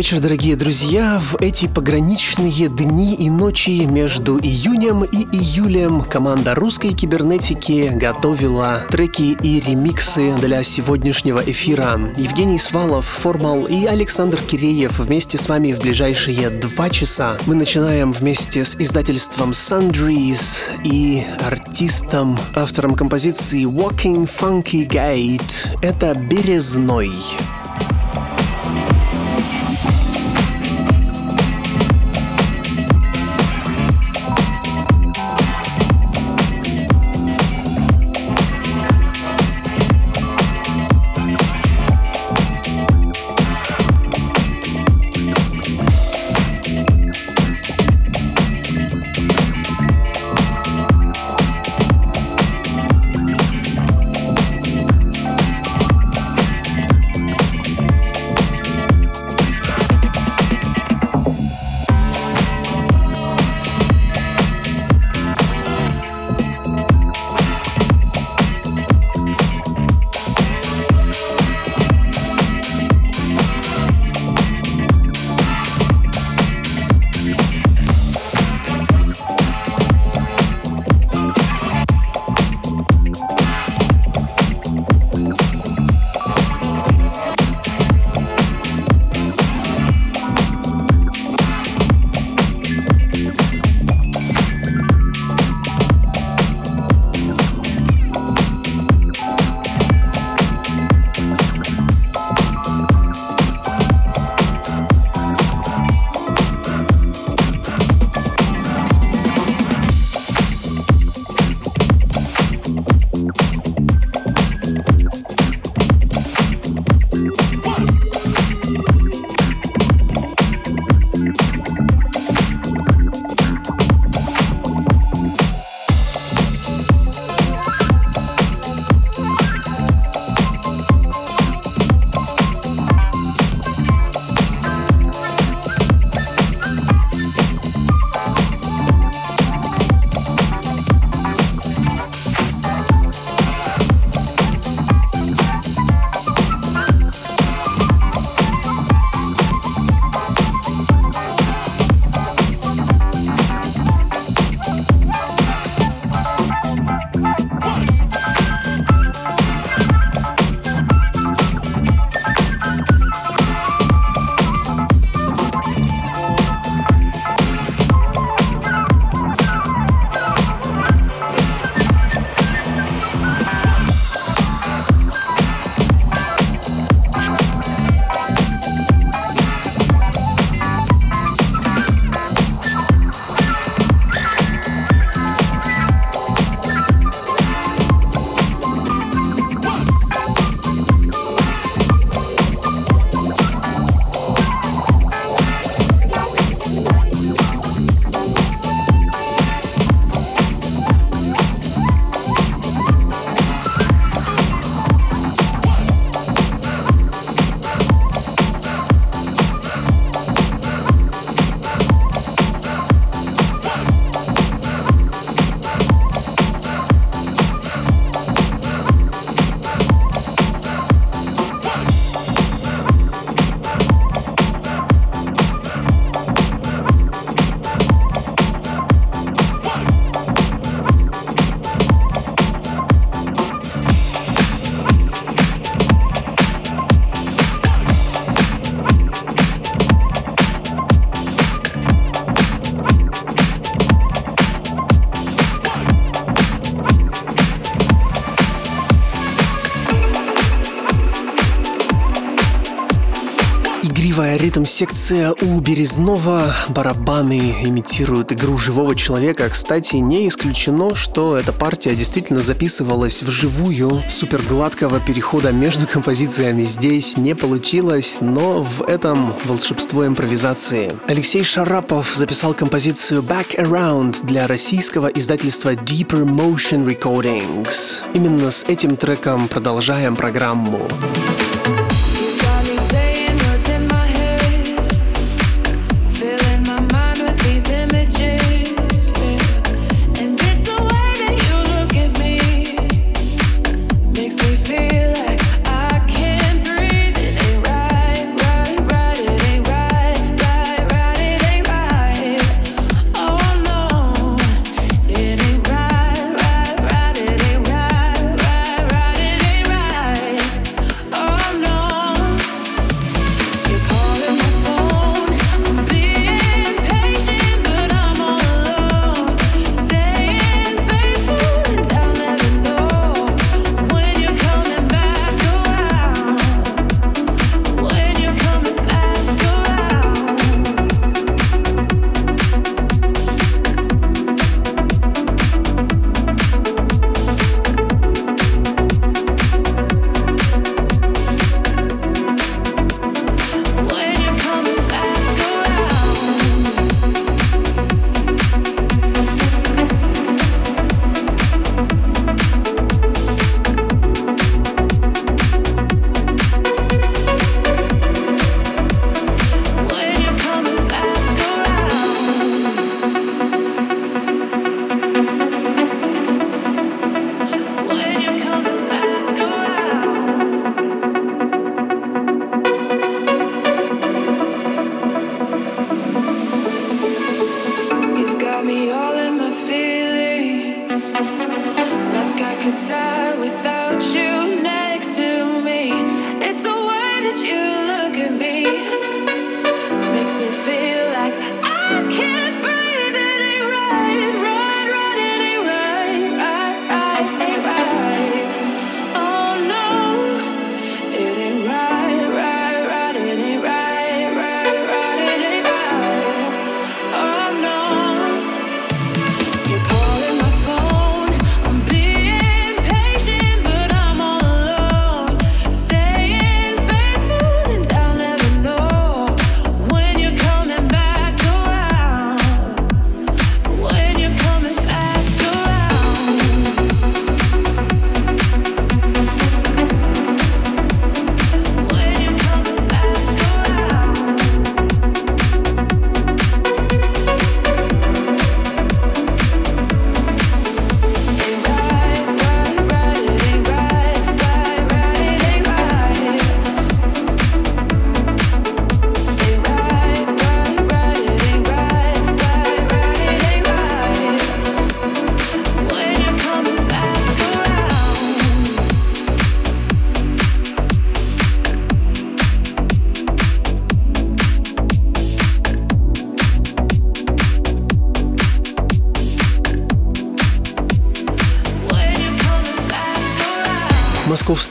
Вечер, дорогие друзья. В эти пограничные дни и ночи между июнем и июлем команда русской кибернетики готовила треки и ремиксы для сегодняшнего эфира. Евгений Свалов, Формал и Александр Киреев вместе с вами в ближайшие два часа. Мы начинаем вместе с издательством Sundries и артистом, автором композиции Walking Funky Gate. Это Березной. Красивая ритм-секция у Березнова. Барабаны имитируют игру живого человека. Кстати, не исключено, что эта партия действительно записывалась вживую. Супер гладкого перехода между композициями здесь не получилось, но в этом волшебство импровизации. Алексей Шарапов записал композицию Back Around для российского издательства Deeper Motion Recordings. Именно с этим треком продолжаем программу.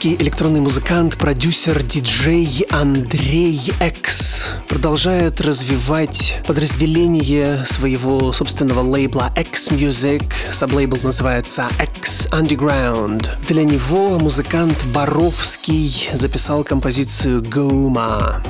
Московский электронный музыкант, продюсер, диджей Андрей Экс продолжает развивать подразделение своего собственного лейбла X Music. Саблейбл называется X Underground. Для него музыкант Боровский записал композицию «Гоума».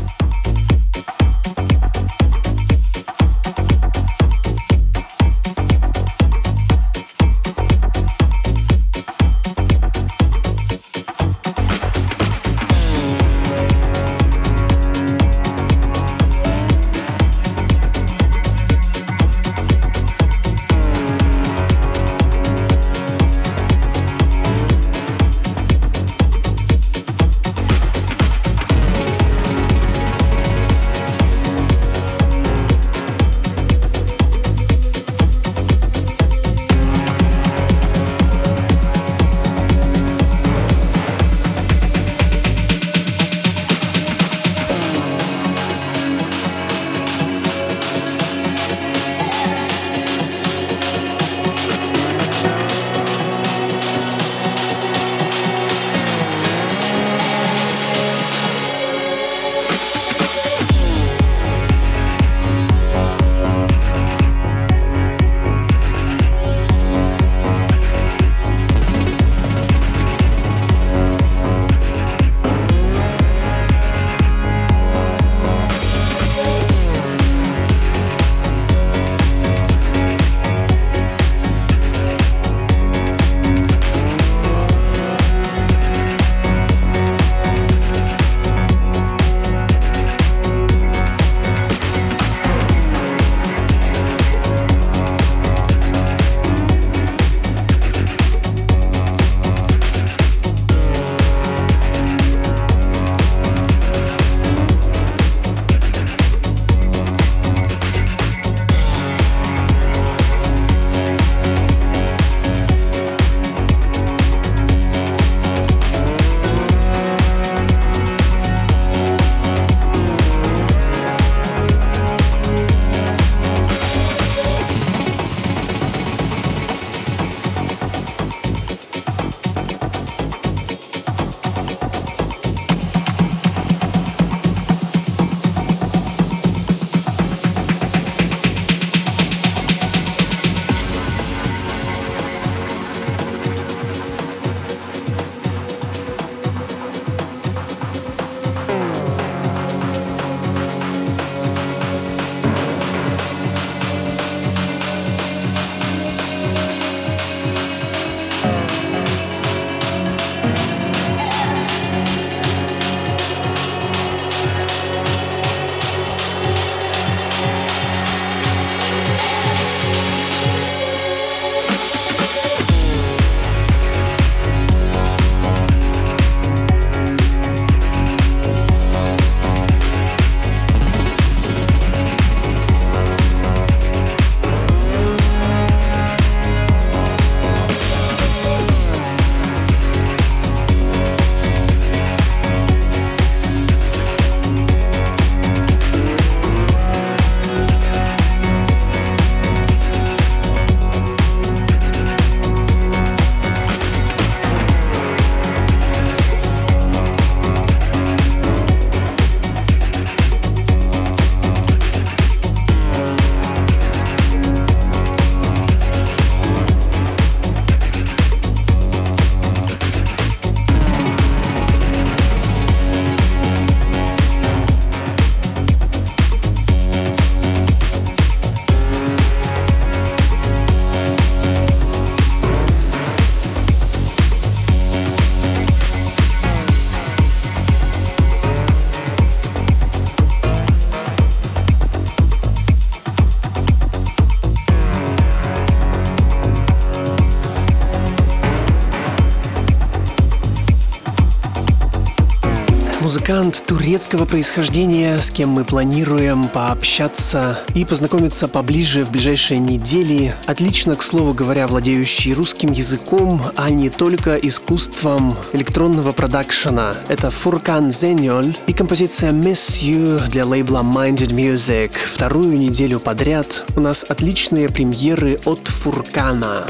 Турецкого происхождения, с кем мы планируем пообщаться и познакомиться поближе в ближайшие недели. Отлично, к слову говоря, владеющий русским языком, а не только искусством электронного продакшена. Это Фуркан Зеньоль и композиция Miss You для лейбла Minded Music. Вторую неделю подряд у нас отличные премьеры от Фуркана.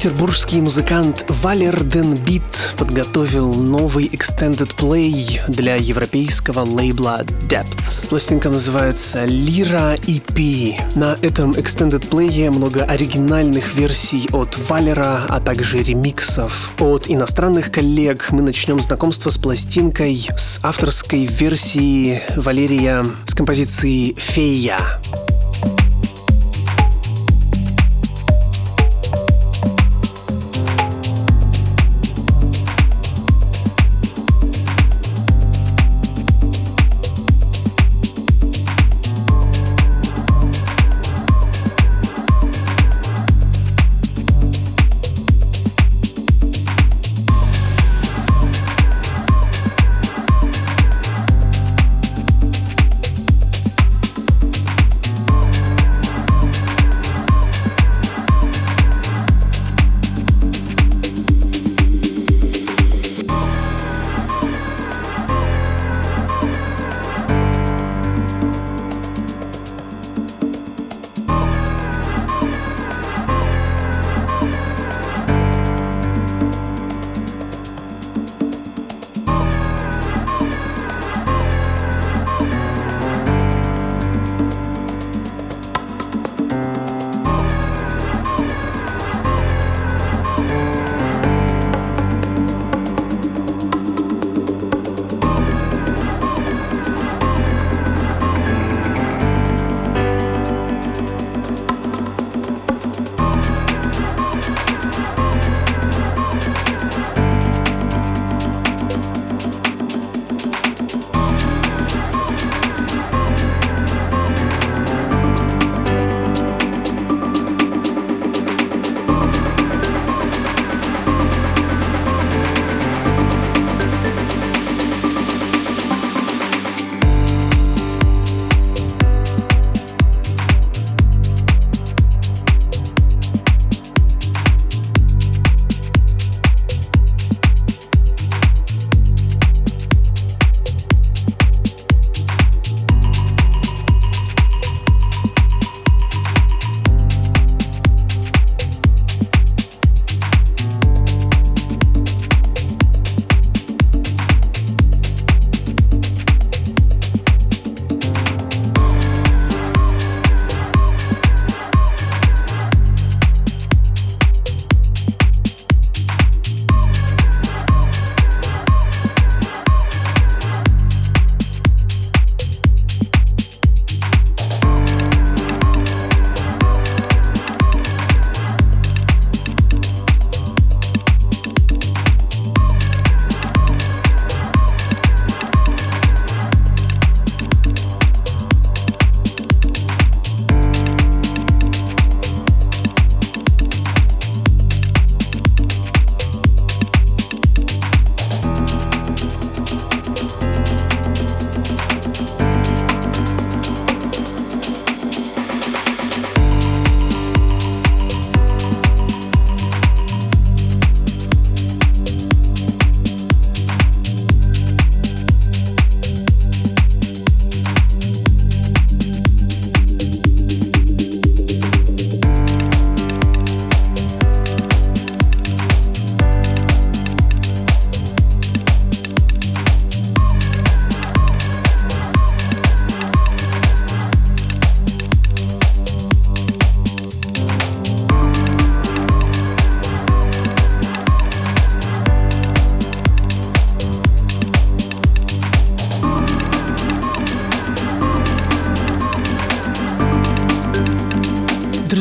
Санкт-Петербургский музыкант Валер Денбит подготовил новый extended play для европейского лейбла Depth. Пластинка называется Lira EP. На этом extended play много оригинальных версий от Валера, а также ремиксов от иностранных коллег. Мы начнем знакомство с пластинкой с авторской версии Валерия с композицией «Фея».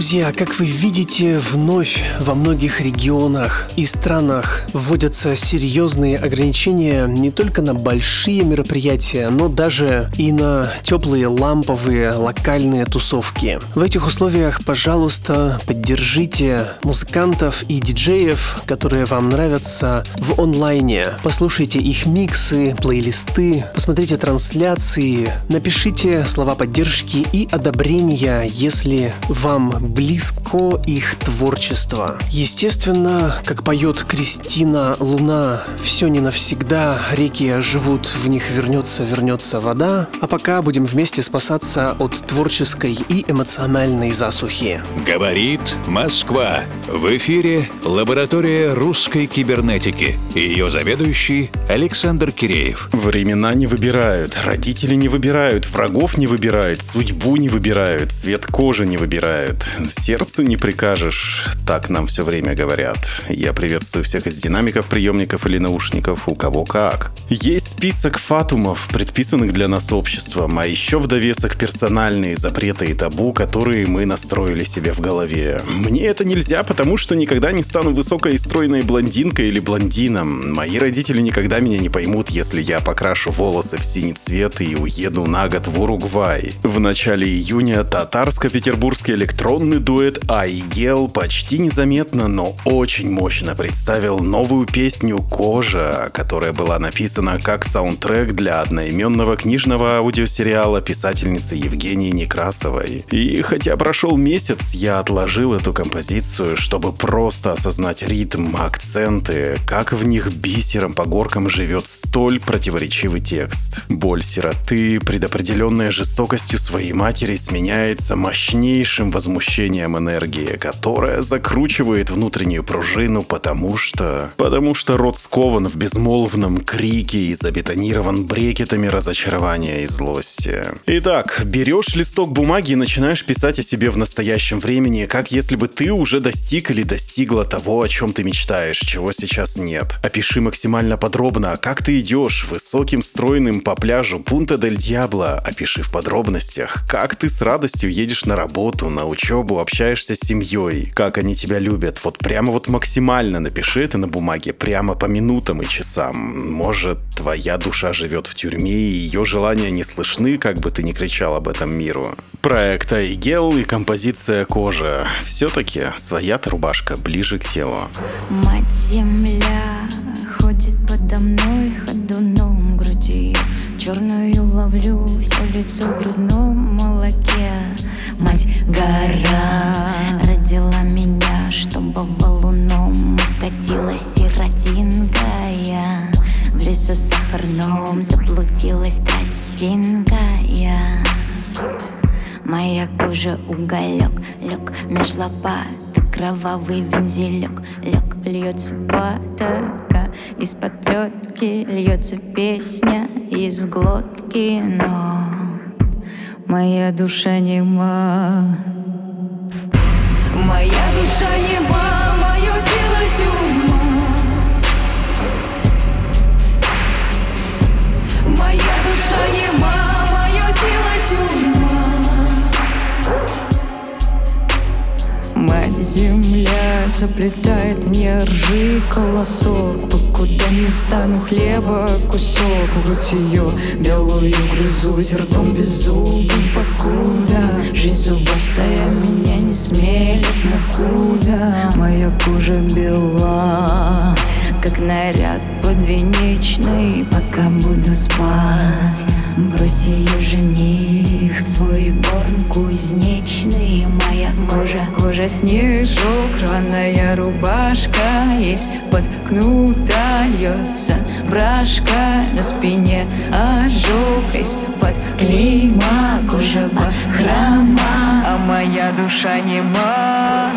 Друзья, как вы видите, вновь во многих регионах и странах вводятся серьезные ограничения не только на большие мероприятия, но даже и на теплые ламповые локальные тусовки. В этих условиях, пожалуйста, поддержите музыкантов и диджеев, которые вам нравятся в онлайне. Послушайте их миксы, плейлисты, посмотрите трансляции, напишите слова поддержки и одобрения, если вам близко их творчество. Естественно, как поет Кристина Луна, все не навсегда, реки живут, в них вернется, вернется вода, а пока будем вместе спасаться от творческой и эмоциональной засухи. Говорит Москва. В эфире лаборатория русской кибернетики. Ее заведующий Александр Киреев. Времена не выбирают, родители не выбирают, врагов не выбирают, судьбу не выбирают, цвет кожи не выбирают. Сердцу не прикажешь, так нам все время говорят. Я приветствую всех из динамиков, приемников или наушников, у кого как. Есть список фатумов, предписанных для нас обществом, а еще в довесок персональные запреты и табу, которые мы настроили себе в голове. Мне это нельзя, потому что никогда не стану высокой и стройной блондинкой или блондином. Мои родители никогда меня не поймут, если я покрашу волосы в синий цвет и уеду на год в Уругвай. В начале июня татарско-петербургский электронный дуэт Айгел почти незаметно, но очень мощно представил новую песню «Кожа», которая была написана как саундтрек для одноименного книжного аудиосериала писательницы Евгении Некрасовой. И хотя прошел месяц, я отложил эту композицию, чтобы просто осознать ритм, акценты, как в них бисером по горкам живет столь противоречивый текст. Боль сироты, предопределенная жестокостью своей матери, сменяется мощнейшим возмущением энергии, которая закручивает внутреннюю пружину, потому что... Потому что рот скован в безмолвном крике и забетонирован брекетами разочарования и злости. Итак, берешь листок бумаги и начинаешь писать о себе в настоящем времени, как если бы ты уже достиг или достигла того, о чем ты мечтаешь, чего сейчас нет. Опиши максимально подробно, как ты идешь высоким стройным по пляжу Пунта дель Диабло. Опиши в подробностях, как ты с радостью едешь на работу, на учебу, общаешься с семьей, как они тебя любят. Вот прямо вот максимально напиши это на бумаге, прямо по минутам и часам. Может, твоя душа живет в тюрьме, и ее желания не слышны, как бы ты ни кричал об этом миру. Проект Айгел и композиция Кожа. Все-таки своя-то рубашка ближе к телу. Мать земля ходит подо мной ходуном груди Черную ловлю все лицо грудном гора. Родила меня, чтобы валуном Катилась сиротинка я В лесу сахарном заблудилась тростинкая. Моя кожа уголек, лег меж лопаток Кровавый вензелек, лег, льется потока Из-под плетки льется песня из глотки Но моя душа нема Моя душа нема, земля заплетает мне ржи колосок. Покуда не стану хлеба кусок. Вот ее белую грызу ртом беззубым покуда. Жизнь зубастая меня не смелит мукуда Моя кожа бела как наряд подвенечный. Пока буду спать Брось ее жених Свой горн кузнечный Моя кожа, кожа снежок Рваная рубашка Есть под кнута Льется брашка На спине. Ожог Есть под клейма Кожа бахрома А моя душа нема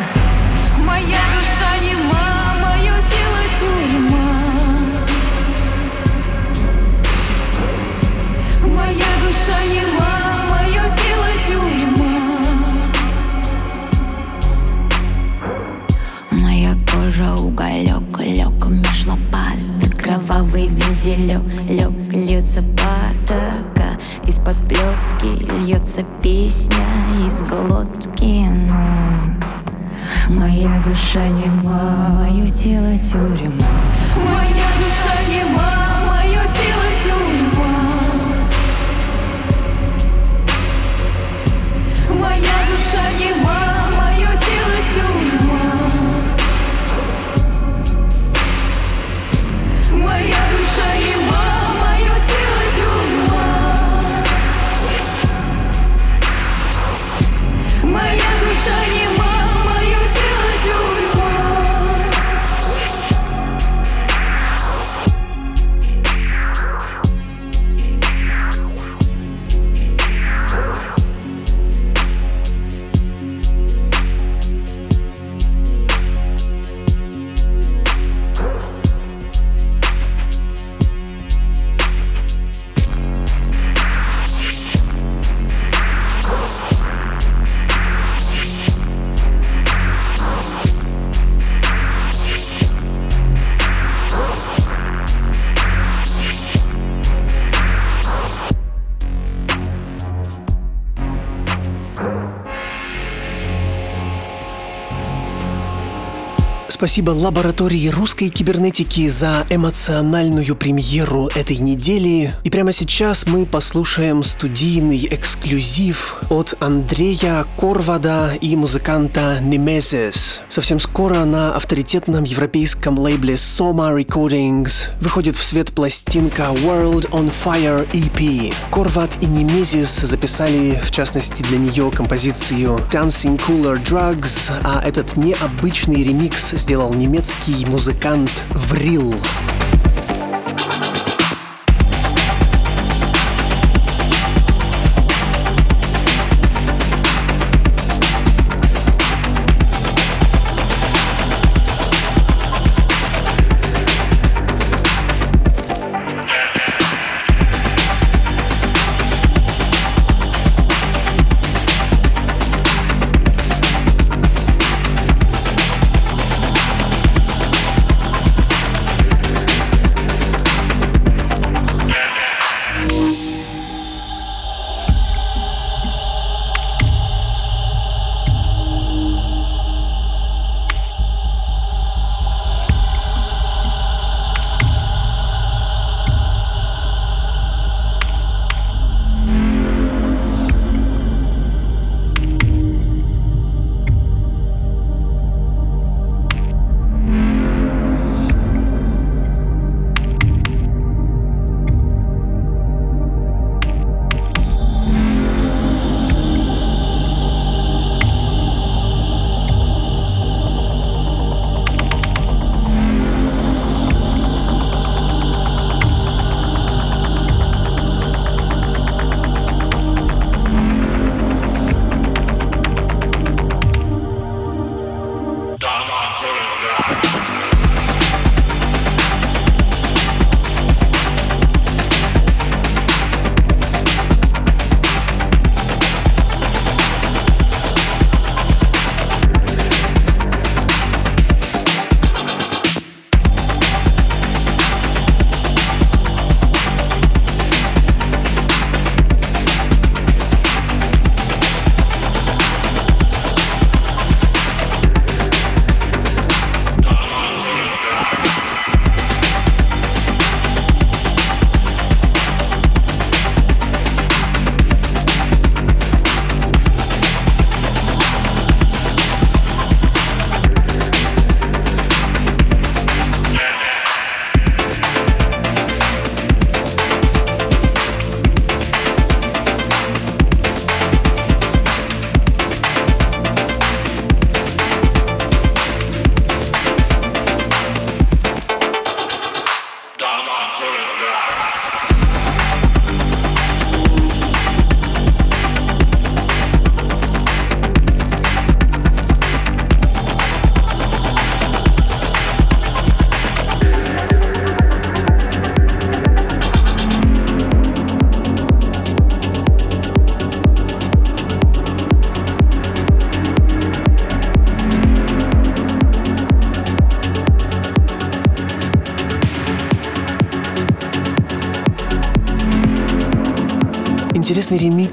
уголек, лег меж лопаток Кровавый вензелек, лег, льется потока Из-под плетки льется песня из глотки Ну, моя душа нема, мое тело тюрьма. Моя спасибо лаборатории русской кибернетики за эмоциональную премьеру этой недели. И прямо сейчас мы послушаем студийный эксклюзив от Андрея Корвада и музыканта Немезис. Совсем скоро на авторитетном европейском лейбле Soma Recordings выходит в свет пластинка World on Fire EP. Корвад и Немезис записали, в частности, для нее композицию Dancing Cooler Drugs, а этот необычный ремикс сделал немецкий музыкант Врил.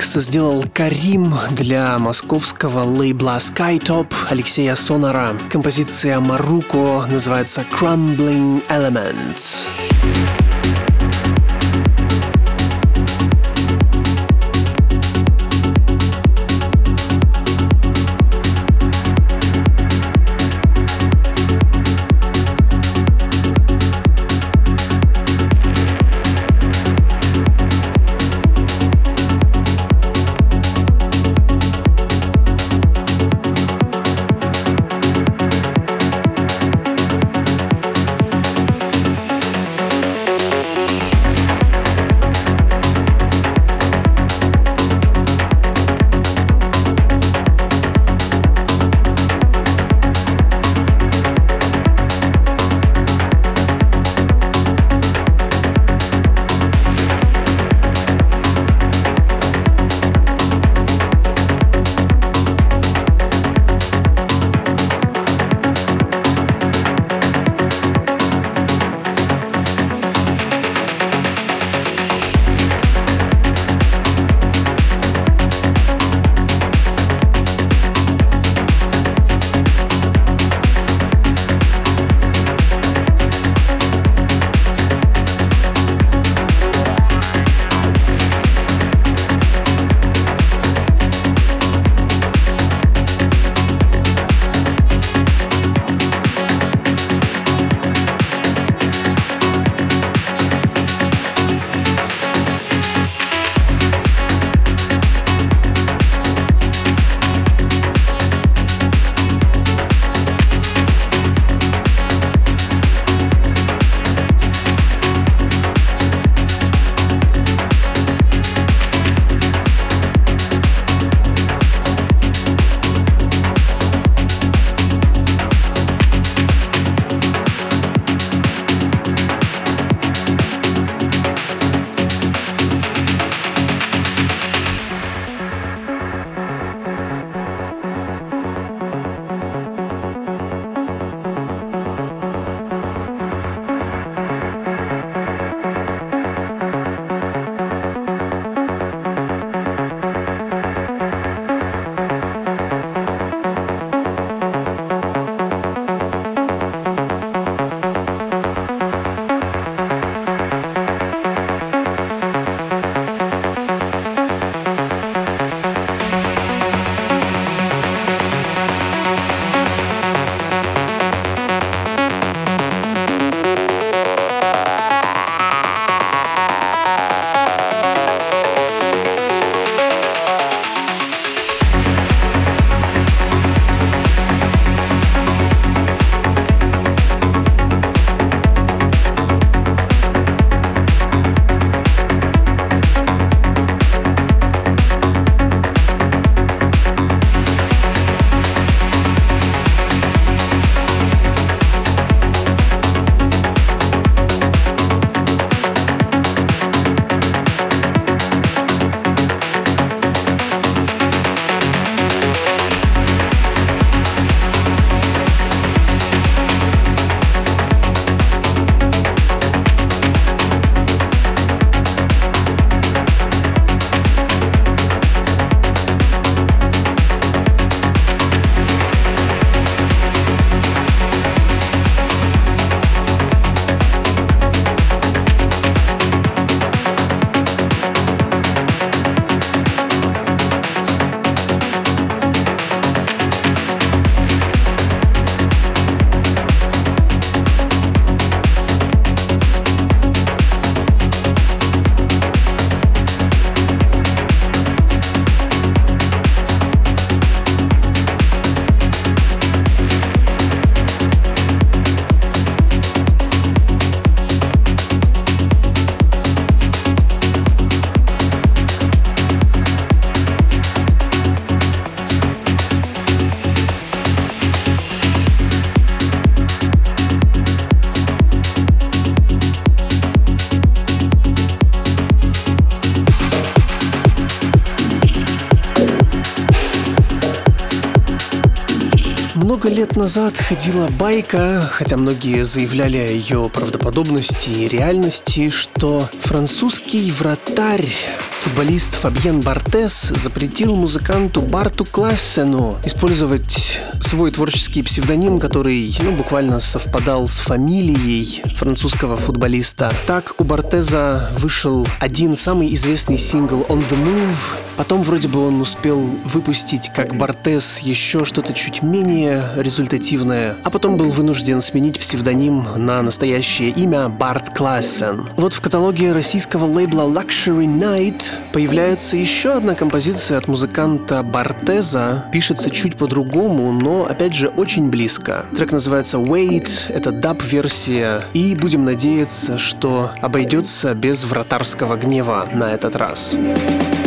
Ремикс сделал Карим для московского лейбла Skytop Алексея Сонара. Композиция Маруко называется Crumbling Elements. Много лет назад ходила байка, хотя многие заявляли о ее правдоподобности и реальности, что французский вратарь, футболист Фабьен Бартес запретил музыканту Барту Классену использовать свой творческий псевдоним, который ну, буквально совпадал с фамилией французского футболиста. Так у Бартеза вышел один самый известный сингл «On the Move», потом вроде бы он успел выпустить как Бартес еще что-то чуть менее результативное, а потом был вынужден сменить псевдоним на настоящее имя Барт Классен. Вот в каталоге российского лейбла Luxury Night появляется еще одна композиция от музыканта Бартеза, пишется чуть по-другому, но опять же очень близко. Трек называется Wait, это даб-версия, и будем надеяться, что обойдется без вратарского гнева на этот раз. нашего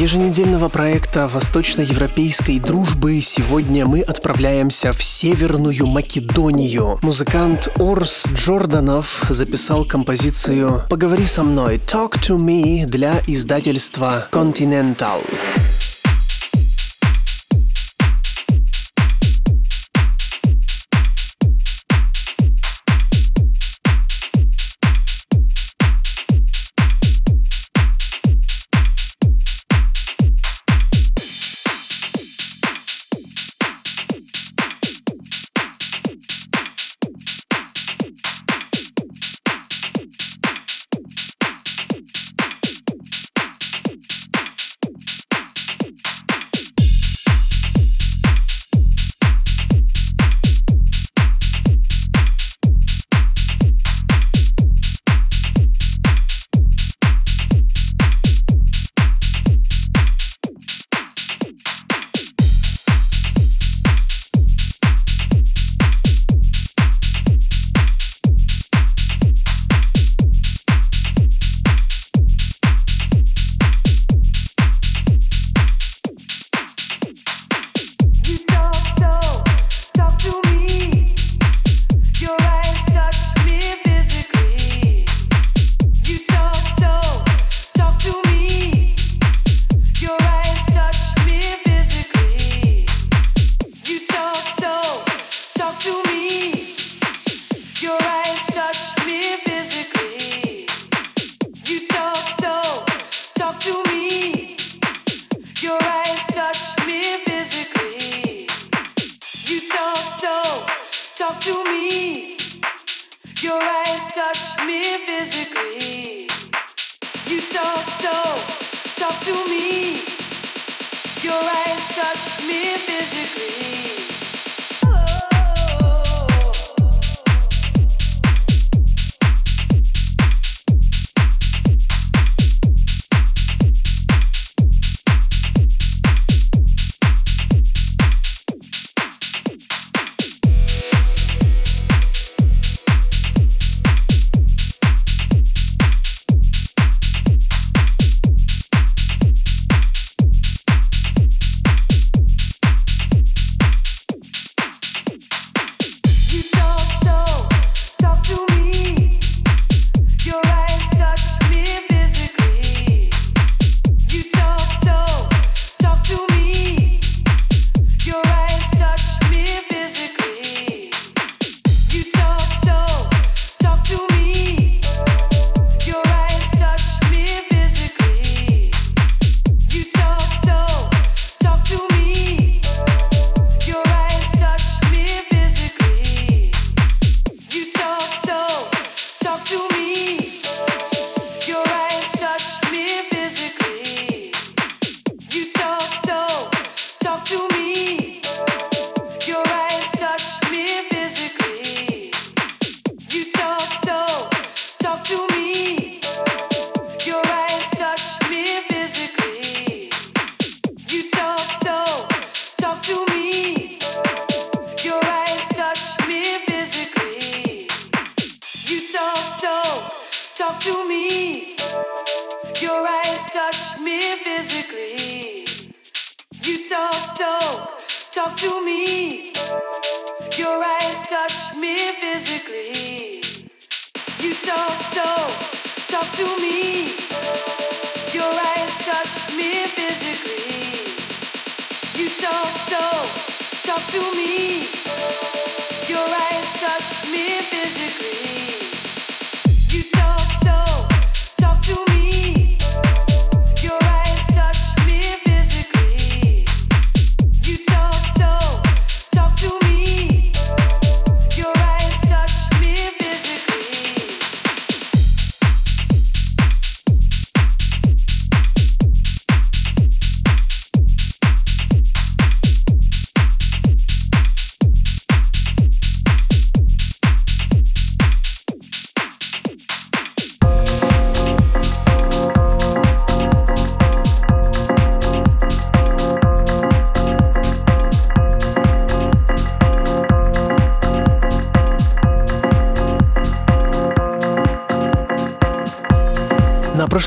еженедельного проекта восточноевропейской дружбы сегодня мы отправляемся в Северную Македонию. Музыкант Орс Джорданов записал композицию «Поговори со мной» «Talk to me» для издательства Continental. Музыкант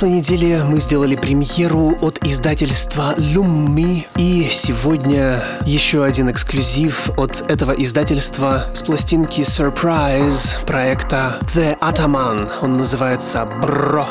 прошлой неделе мы сделали премьеру от издательства Lummi, и сегодня еще один эксклюзив от этого издательства с пластинки Surprise проекта The Ataman. Он называется «Бро».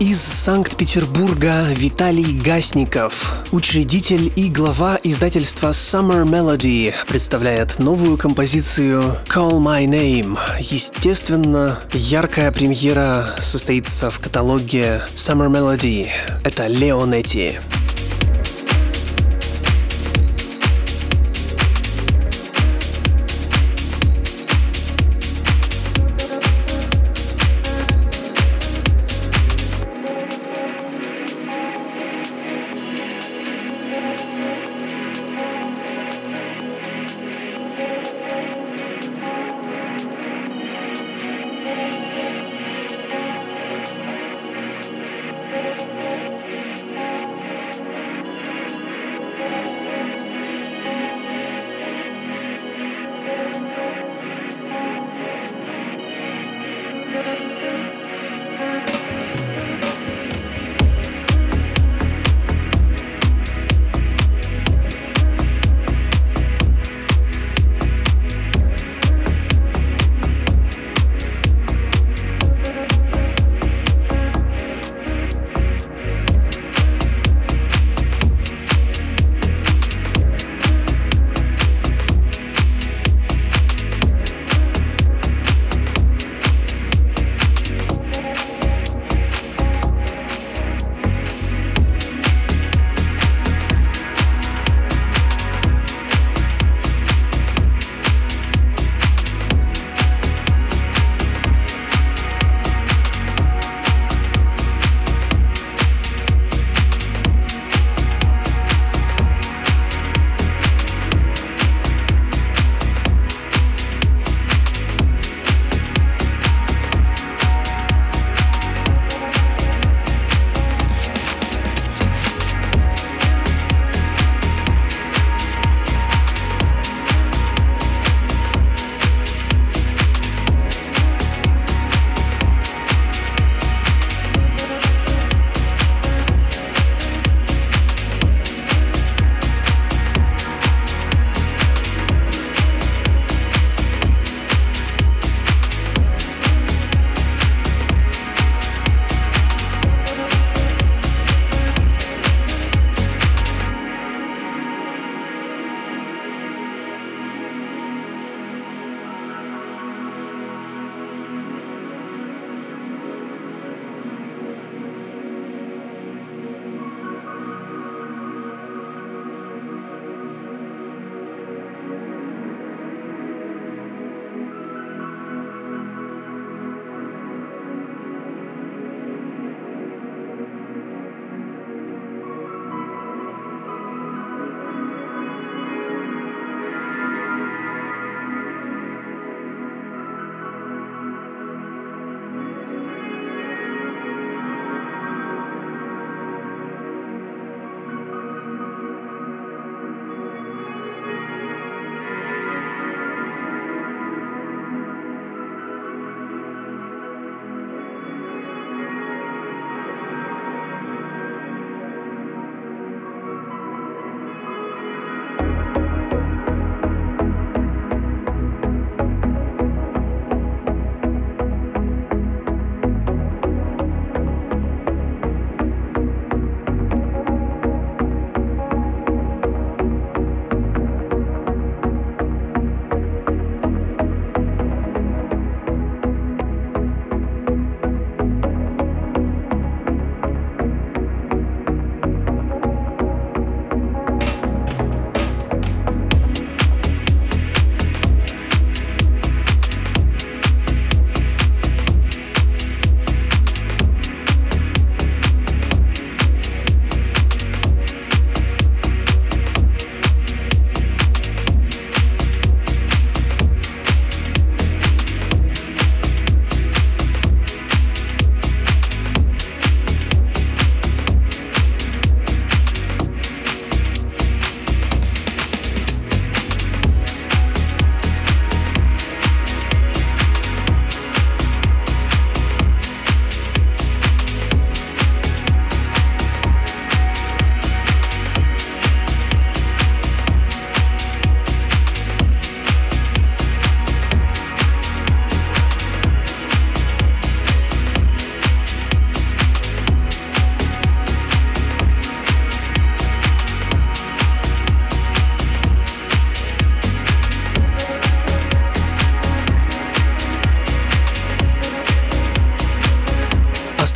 Из Санкт-Петербурга Виталий Гасников, учредитель и глава издательства Summer Melody, представляет новую композицию Call My Name. Естественно, яркая премьера состоится в каталоге Summer Melody. Это Леонетти.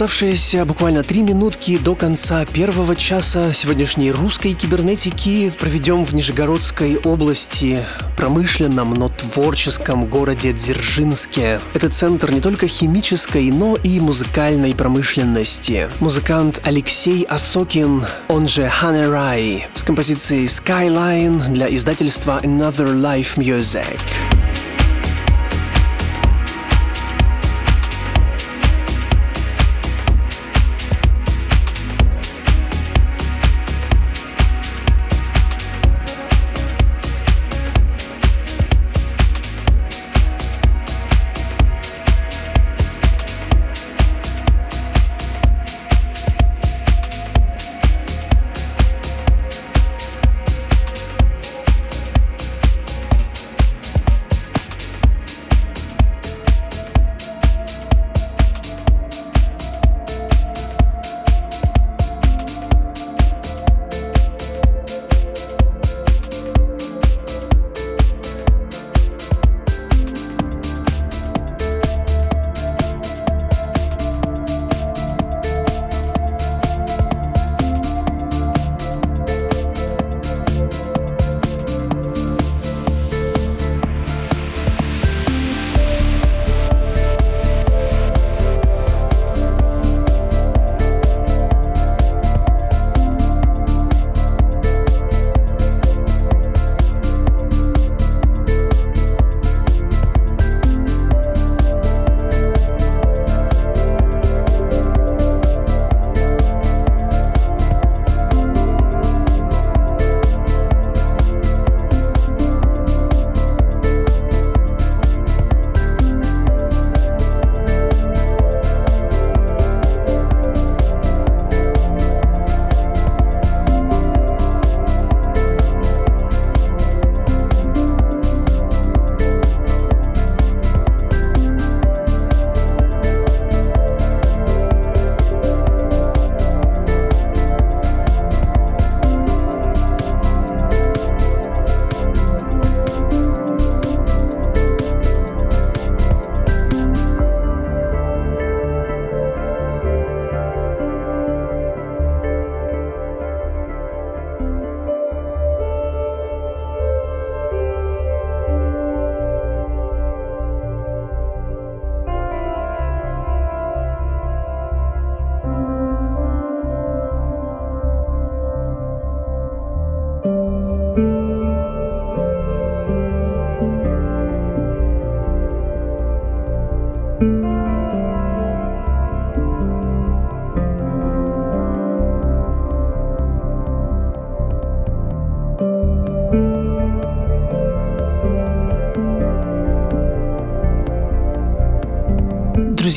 Оставшиеся буквально три минутки до конца первого часа сегодняшней русской кибернетики проведем в Нижегородской области, промышленном, но творческом городе Дзержинске. Это центр не только химической, но и музыкальной промышленности. Музыкант Алексей Осокин, он же Ханерай, с композицией Skyline для издательства Another Life Music.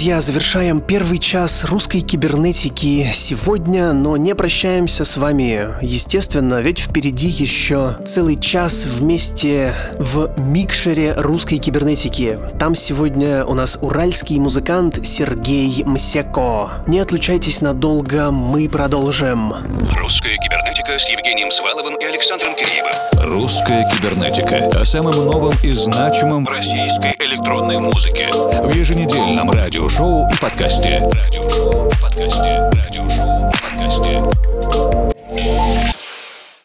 Друзья, завершаем первый час русской кибернетики сегодня, но не прощаемся с вами. Естественно, ведь впереди еще целый час вместе в микшере русской кибернетики. Там сегодня у нас уральский музыкант Сергей Мсяко. Не отлучайтесь надолго, мы продолжим. Русская кибернетика с Евгением Сваловым и Александром Киреевым. Русская кибернетика. О самом новом и значимом в российской электронной музыке. В еженедельном. Радиошоу и подкасте. Радиошоу и подкасте.